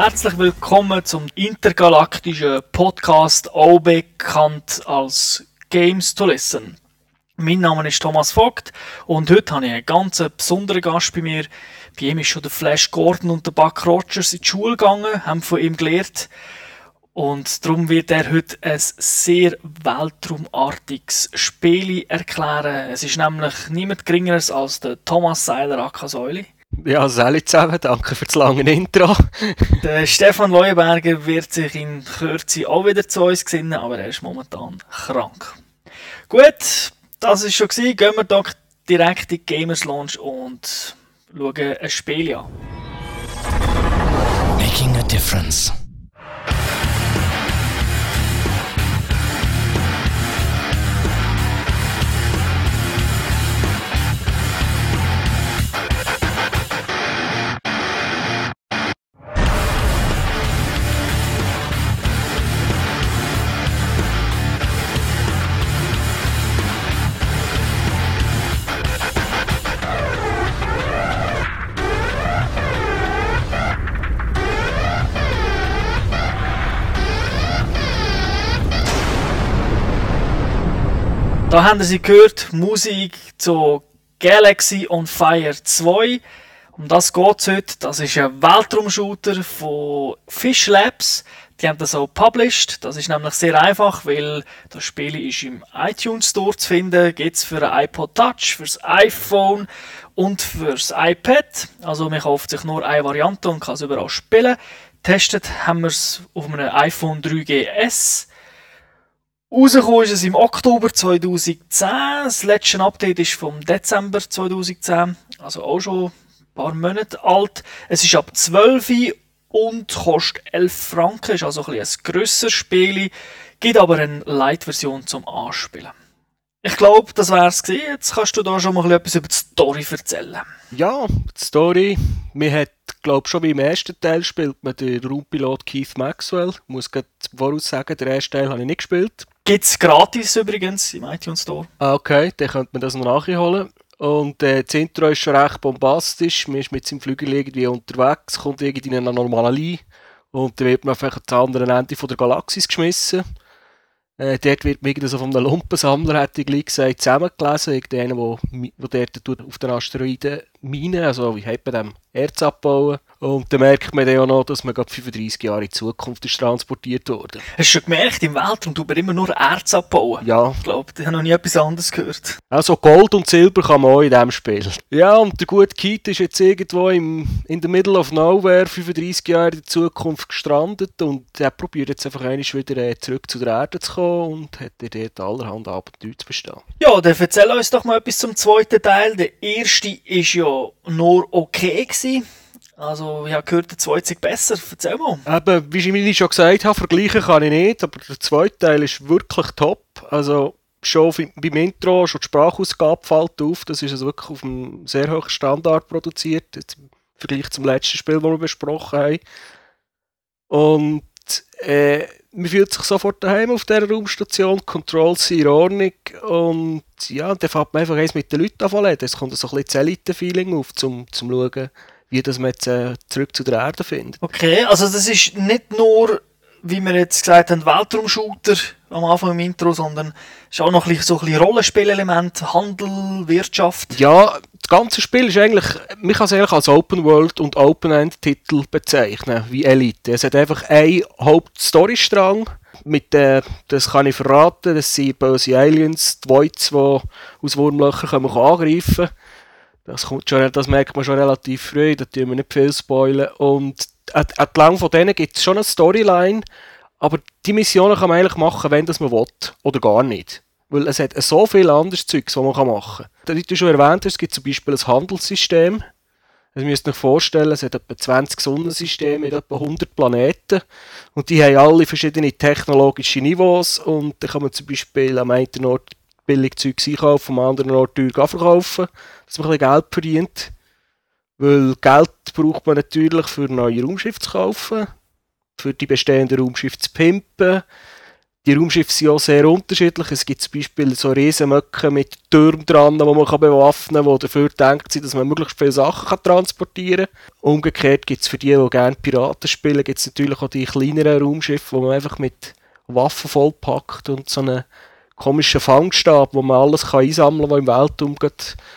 Herzlich willkommen zum intergalaktischen Podcast, auch bekannt als Games to Listen. Mein Name ist Thomas Vogt und heute habe ich einen ganz besonderen Gast bei mir. Bei ihm ist schon der Flash Gordon und der Buck Rogers in die Schule gegangen, haben von ihm gelernt. Und darum wird er heute ein sehr weltraumartiges Spiel erklären. Es ist nämlich niemand geringeres als der Thomas Seiler Akasäuli. Ja, Sally zusammen, danke für das lange Intro. Der Stefan Leuenberger wird sich in Kürze auch wieder zu uns gesinnen, aber er ist momentan krank. Gut, das ist schon gewesen. Gehen wir doch direkt in die Gamers Launch und schauen ein Spiel an. Making a difference. Da haben Sie gehört, Musik zu Galaxy on Fire 2. Um das geht es heute. Das ist ein Weltraumshooter von Fish Labs. Die haben das auch published. Das ist nämlich sehr einfach, weil das Spiel ist im iTunes Store zu finden. Gibt es für ein iPod Touch, fürs iPhone und fürs iPad. Also man kauft sich nur eine Variante und kann es überall spielen. Testet haben wir es auf einem iPhone 3GS. Rausgekommen ist es im Oktober 2010. Das letzte Update ist vom Dezember 2010, also auch schon ein paar Monate alt. Es ist ab 12 und kostet 11 Franken, ist also ein, ein grösseres Spiel, gibt aber eine Light-Version zum Anspielen. Ich glaube, das wäre es. Jetzt kannst du da schon mal etwas über die Story erzählen. Ja, die Story. Man hat, glaube schon beim ersten Teil spielt man den Raumpilot Keith Maxwell. Ich muss gerade voraus sagen, den ersten Teil habe ich nicht gespielt. Gibt es gratis übrigens im iTunes Store. Ah, okay, dann könnte man das noch nachholen. Und äh, das Intro ist schon recht bombastisch. Man ist mit seinem Flügel irgendwie unterwegs, kommt irgendwie in eine Normale und dann wird man einfach ans andere Ende von der Galaxis geschmissen. Äh, dort wird man irgendwie so von einem Lumpensammler, hätte ich gesagt, zusammengelesen. Irgendeiner, der dort auf den Asteroiden Minen, also wie hat man dem Erz abbauen. Und dann merkt man dann auch noch, dass man gerade 35 Jahre in Zukunft ist transportiert wurde. Hast du schon gemerkt, im Weltraum tut man immer nur Erz abbauen? Ja. Ich glaube, ich habe noch nie etwas anderes gehört. Also Gold und Silber kann man auch in diesem Spiel. Ja, und der gute Keith ist jetzt irgendwo im, in the middle of nowhere 35 Jahre in Zukunft gestrandet und er probiert jetzt einfach einmal wieder äh, zurück zu der Erde zu kommen und hat dort allerhand Abenteuer zu bestehen. Ja, dann erzähl uns doch mal etwas zum zweiten Teil. Der erste ist ja nur okay gewesen. Also, ich habe gehört, der zweite ist besser. Erzähl mal. Eben, wie ich schon gesagt habe, vergleichen kann ich nicht, aber der zweite Teil ist wirklich top. Also, schon beim Intro, schon die Sprachausgabe fällt auf. Das ist also wirklich auf einem sehr hohen Standard produziert. Im Vergleich zum letzten Spiel, das wir besprochen haben. Und äh, man fühlt sich sofort daheim auf dieser Raumstation, Controls sind in Ordnung und ja, dann fängt man einfach eins mit den Leuten an Es kommt so ein bisschen Elite-Feeling auf, um zu schauen, wie das man jetzt äh, zurück zu der Erde findet. Okay, also das ist nicht nur, wie wir jetzt gesagt haben, Weltraumshooter am Anfang im Intro, sondern es ist auch noch ein bisschen, so ein Rollenspielelement, Handel, Wirtschaft. Ja, das ganze Spiel ist eigentlich, man kann es eigentlich als Open World und Open End Titel bezeichnen, wie Elite. Es hat einfach einen Hauptstorystrang, mit äh, das kann ich verraten, das sind böse Aliens, die Voids, die aus Wurmlöchern angreifen können das, kommt schon, das merkt man schon relativ früh, da tun wir nicht viel spoilern. Und entlang von denen gibt es schon eine Storyline, aber die Missionen kann man eigentlich machen, wenn das man will, oder gar nicht. Weil es hat so viel anderes Zeugs, was man machen kann. Wie du schon erwähnt hast, es gibt zum Beispiel ein Handelssystem. Also, ihr müsst euch vorstellen, es hat etwa 20 Sonnensysteme mit etwa 100 Planeten. Und die haben alle verschiedene technologische Niveaus. Und da kann man zum Beispiel am einen Ort billig Zeug einkaufen, am anderen Ort teuer verkaufen, dass man ein bisschen Geld verdient. Weil Geld braucht man natürlich für neue Raumschiffe zu kaufen, für die bestehenden Raumschiffe zu pimpen. die Raumschiffe sind auch sehr unterschiedlich. Es gibt zum Beispiel so Riesenmöcke mit Türmen dran, die man kann bewaffnen kann, die dafür denkt sind, dass man möglichst viele Sachen kann transportieren kann. Umgekehrt gibt es für die, die gerne Piraten spielen, gibt es natürlich auch die kleineren Raumschiffe, wo man einfach mit Waffen vollpackt und so einen komischen Fangstab, wo man alles kann einsammeln kann, was im Weltraum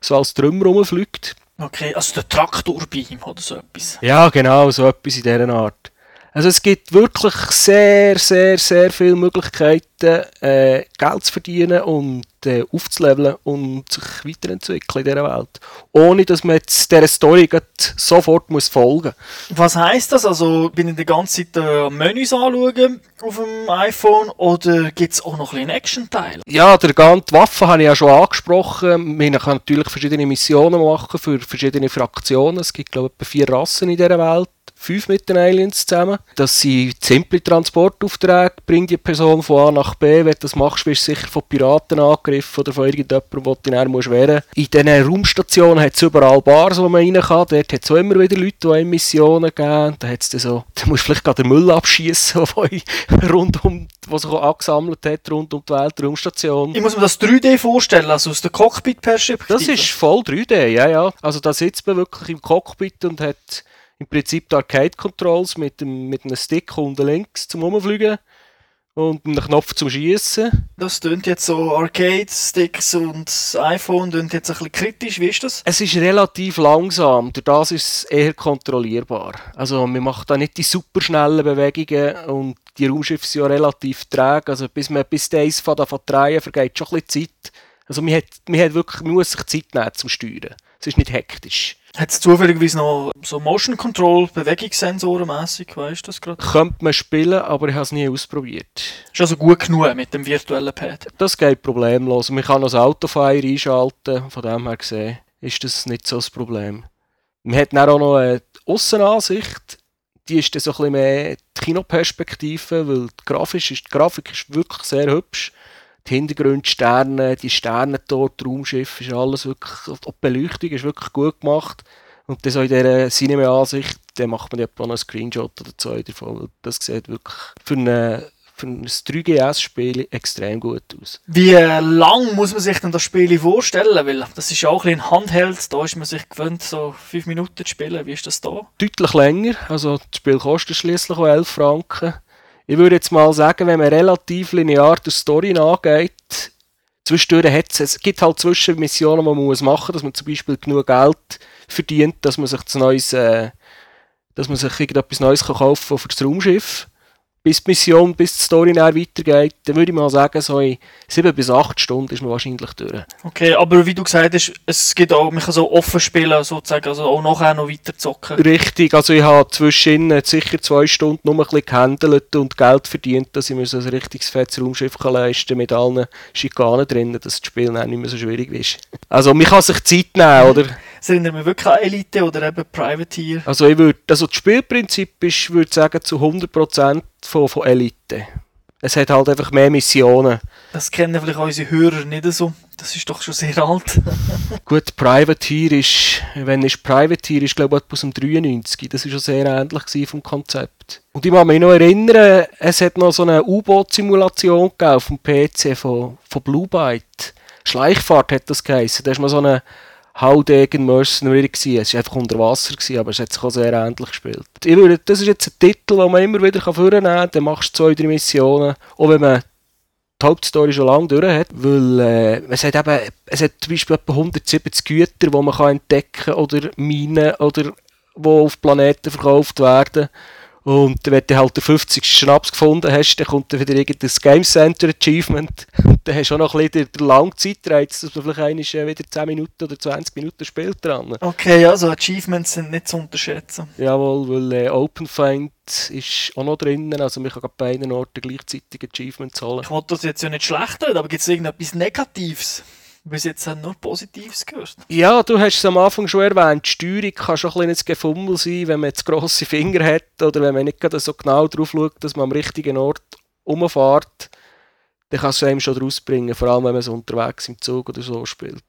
so als Trümmer rumfliegt. Okay, also der Traktorbeam oder so etwas. Ja, genau, so etwas in dieser Art. Also es gibt wirklich sehr, sehr, sehr viele Möglichkeiten, äh, Geld zu verdienen und äh, aufzuleveln und sich weiterentwickeln in dieser Welt. Ohne, dass man jetzt dieser Story sofort muss folgen muss. Was heisst das? Also bin ich die ganze Zeit äh, Menüs anschauen auf dem iPhone oder gibt es auch noch ein einen Action-Teil? Ja, der ganze Waffe habe ich ja schon angesprochen. Man kann natürlich verschiedene Missionen machen für verschiedene Fraktionen. Es gibt, glaube ich, vier Rassen in dieser Welt fünf mit den Aliens zusammen. Das sind simple Transportaufträge, bring die Person von A nach B. Wenn du das machst, wirst du sicher von Piraten angegriffen oder von irgendjemandem, der dich dann musst wehren In diesen Raumstationen hat es überall Bars, wo man rein kann. Dort hat es auch immer wieder Leute, die Missionen geben. Da, hat's so, da musst du vielleicht gerade den Müll abschießen, rund um, was sich angesammelt hat, rund um die Weltraumstation. Ich muss mir das 3D vorstellen, also aus der Cockpit-Perspektive. Das ist voll 3D, ja, ja. Also da sitzt man wirklich im Cockpit und hat im Prinzip die Arcade-Controls mit, mit einem Stick unten links zum Umfliegen und einem Knopf zum Schießen. Das tönt jetzt so Arcade-Sticks und iPhone tönt jetzt ein bisschen kritisch. Wie ist das? Es ist relativ langsam, durch das ist es eher kontrollierbar. Also man macht da nicht die superschnellen Bewegungen und die Raumschiffe sind ja relativ träge. Also bis man bis eins von davon drehen vergeht schon ein bisschen Zeit. Also man, hat, man, hat wirklich, man muss sich Zeit nehmen zum Steuern. Es ist nicht hektisch. Hat es zufälligerweise noch so Motion Control, Bewegungssensoren mäßig, weißt du das gerade? Könnte man spielen, aber ich habe es nie ausprobiert. Ist also gut genug mit dem virtuellen Pad? Das geht problemlos. Man kann das Autofire einschalten, von dem her gesehen ist das nicht so das Problem. Man hat dann auch noch eine Aussenansicht, die ist dann so ein bisschen mehr die Kinoperspektive, weil die Grafik ist, die Grafik ist wirklich sehr hübsch die Hintergrundsterne, die Sterne dort, das Raumschiff, ist alles wirklich, die Beleuchtung ist wirklich gut gemacht. Und dann so in dieser Cinema-Ansicht, dann macht man ja noch einen Screenshot oder zwei davon. Das sieht wirklich für, eine, für ein 3GS-Spiel extrem gut aus. Wie lang muss man sich denn das Spiel vorstellen? Weil das ist ja auch ein Handheld, da ist man sich gewöhnt, so fünf Minuten zu spielen. Wie ist das da? Deutlich länger. Also das Spiel kostet schließlich auch 11 Franken ich würde jetzt mal sagen, wenn man relativ linear die Story angeht, zwischendurch hat's, es gibt halt Zwischenmissionen, die man muss machen muss, dass man zum Beispiel genug Geld verdient, dass man sich das Neues, äh, dass man sich irgendetwas Neues kann kaufen für das Raumschiff bis die Mission, bis die Story dann weitergeht, dann würde ich mal sagen, so in 7 bis 8 Stunden ist man wahrscheinlich durch. Okay, aber wie du gesagt hast, es gibt auch, man kann so offen spielen, sozusagen, also auch nachher noch weiter zocken. Richtig, also ich habe zwischen sicher zwei Stunden nur ein bisschen gehandelt und Geld verdient, dass ich mir so ein richtiges fettes Raumschiff kann leisten mit allen Schikanen drin, dass das Spiel dann nicht mehr so schwierig ist. Also man kann sich Zeit nehmen, oder? Es erinnert mich wirklich an Elite oder eben Privateer. Also ich würde, also das Spielprinzip ist, würde ich sagen, zu 100% von, von Elite. Es hat halt einfach mehr Missionen. Das kennen vielleicht unsere Hörer nicht so. Das ist doch schon sehr alt. Gut, Privateer ist, wenn es Privateer ist, glaube ich, aus dem 93. Das war schon sehr ähnlich vom Konzept. Und ich kann mich noch erinnern, es hat noch so eine U-Boot-Simulation auf dem PC von, von Blue Byte. Schleichfahrt hat das geheißen. Da ist mal so eine Howdegen Mercenary gewesen. Es war einfach unter Wasser, gewesen, aber es hat sich auch sehr ähnlich gespielt. Ich würde, das ist jetzt ein Titel, den man immer wieder vornehmen kann. Dann machst du zwei, drei Missionen. Auch wenn man die Hauptstory schon lange durch hat. Weil äh, es, hat eben, es hat zum Beispiel etwa 170 Güter, die man kann entdecken kann oder Minen oder die auf Planeten verkauft werden. Und wenn du halt den 50. Schnaps gefunden hast, dann kommt dann wieder irgendein Game Center Achievement. Und dann hast du auch noch ein bisschen den langen Zeitreiz, dass man vielleicht einmal äh, wieder 10 Minuten oder 20 Minuten spielt dran. Okay, also Achievements sind nicht zu unterschätzen. Jawohl, weil äh, Open Find ist auch noch drinnen, also man kann bei beiden Orten gleichzeitig Achievements holen. Ich wollte das jetzt ja nicht schlecht reden, aber gibt es irgendetwas Negatives? Bis jetzt haben nur Positives gehört. Ja, du hast es am Anfang schon erwähnt, die Steuerung kann schon ein bisschen Gefummel sein, wenn man jetzt grosse Finger hat oder wenn man nicht so genau drauf schaut, dass man am richtigen Ort umfährt, dann kann es einem schon rausbringen, vor allem wenn man es unterwegs im Zug oder so spielt.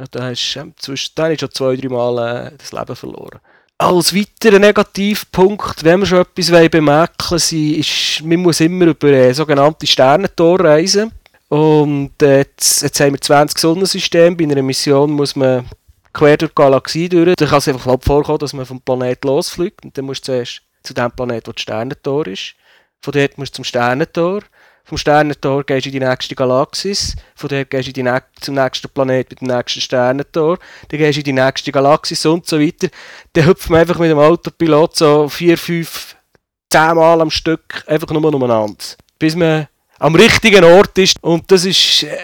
Ja, dann hast du ähm, dann hast schon zwei, drei Mal äh, das Leben verloren. als weiterer Negativpunkt, wenn wir schon etwas bemerken wollen, ist, man muss immer über äh, sogenannte Sternentor reisen. Und jetzt, jetzt haben wir 20 Sonnensysteme. Bei einer Mission muss man quer durch die Galaxie durch. Da kann es einfach vorkommen, dass man vom Planet losfliegt. Und dann musst du zuerst zu dem Planet, wo das Sternentor ist. Von dort musst du zum Sternentor. Vom Sternentor gehst du in die nächste Galaxis. Von dort gehst du in zum nächsten Planet mit dem nächsten Sternentor. Dann gehst du in die nächste Galaxis und so weiter. Dann hüpft man einfach mit dem Autopilot so vier, fünf, zehn Mal am Stück einfach nur umeinander. Bis man am richtigen Ort ist. Und das ist, äh,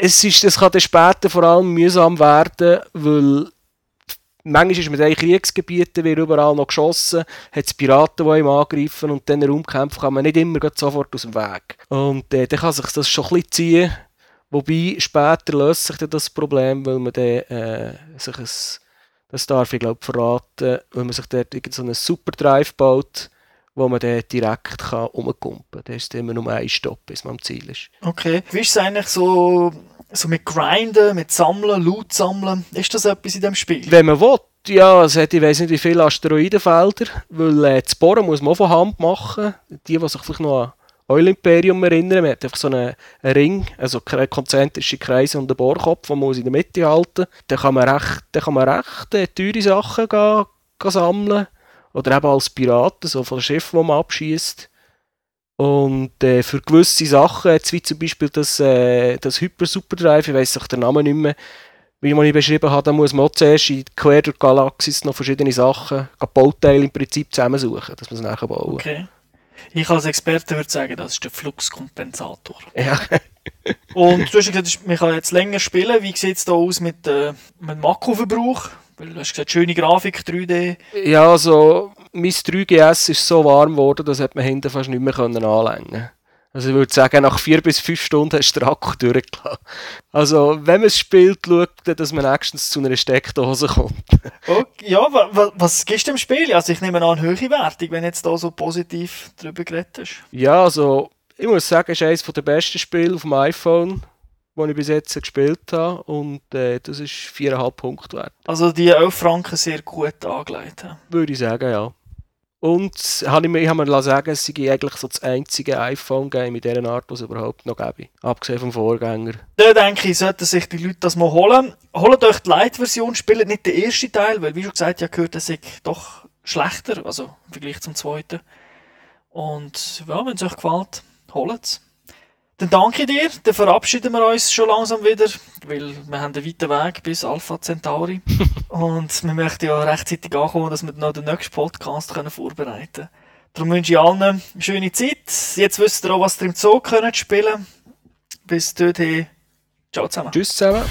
es ist, das kann dann später vor allem mühsam werden, weil Manchmal ist man in Kriegsgebieten, wird überall noch geschossen, hat es Piraten, die ihm angreifen und dann Raumkämpfe kann man nicht immer sofort aus dem Weg. Und äh, dann kann sich das schon ein bisschen ziehen. Wobei später löst sich das Problem, weil man dann äh, sich ein, das darf ich glaube verraten, weil man sich dort so einen Superdrive baut, wo man dann direkt kann kann. Da ist immer nur ein Stopp, bis man am Ziel ist. Okay. Wie ist es eigentlich so so mit Grinden, mit Sammeln, Loot sammeln, ist das etwas in dem Spiel? Wenn man will, ja, es hat, ich weiß nicht wie viele Asteroidenfelder, weil äh, das Bohren muss man auch von Hand machen. Die, die sich vielleicht noch an Oil Imperium erinnern, man hat einfach so einen, Ring, also konzentrische Kreise und einen Bohrkopf, den man in der Mitte halten Dann kann man recht, dann kann man recht äh, teure Sachen gehen, gehen sammeln. Oder eben als Piraten, so von Schiffen, die man abschießt. Und äh, für gewisse Sachen, jetzt wie zum Beispiel das, äh, das Hyper Super Drive, ich weiß auch den Namen nicht mehr, wie man ihn beschrieben hat, da muss man auch zuerst in quer durch die Galaxis noch verschiedene Sachen, Bauteile im Prinzip zusammensuchen, dass man es nachher bauen Okay. Ich als Experte würde sagen, das ist der Fluxkompensator. Ja. Und du hast gesagt, man kann jetzt länger spielen. Wie sieht es da aus mit, äh, mit Akkuverbrauch? Weil du hast gesagt, schöne Grafik, 3D. Ja, also mein 3GS ist so warm geworden, dass man hinten fast nicht mehr anlängen konnte. Also ich würde sagen, nach vier bis fünf Stunden hast du den Akku durchgelassen. Also wenn man es spielt, schaut man, dass man nächstens zu einer Steckdose kommt. okay, ja, was, was gibst du dem Spiel? Also ich nehme an, höhere Wertung, wenn du jetzt da so positiv drüber geredet hast. Ja, also ich muss sagen, es ist eines der besten Spiele auf dem iPhone die ich bis jetzt gespielt habe. Und äh, das ist 4,5 Punkte wert. Also die 11 Franken sehr gut angelegt. Würde ich sagen, ja. Und habe ich, mir, ich habe mir sagen, es sei eigentlich so das einzige iPhone-Game in dieser Art, was es überhaupt noch gäbe. Abgesehen vom Vorgänger. Da denke ich, sollten sich die Leute das mal holen. Holt euch die Light-Version, spielt nicht den ersten Teil, weil wie schon gesagt, ja gehört, das ist doch schlechter, also im Vergleich zum zweiten. Und ja, wenn es euch gefällt, holt es. Dann danke ich dir, dann verabschieden wir uns schon langsam wieder, weil wir haben einen weiten Weg bis Alpha Centauri und wir möchten ja rechtzeitig ankommen, dass wir noch den nächsten Podcast können vorbereiten können. Darum wünsche ich allen eine schöne Zeit. Jetzt wisst ihr auch, was ihr im Zoo könnt spielen. Bis dorthin. Ciao zusammen. Tschüss zusammen.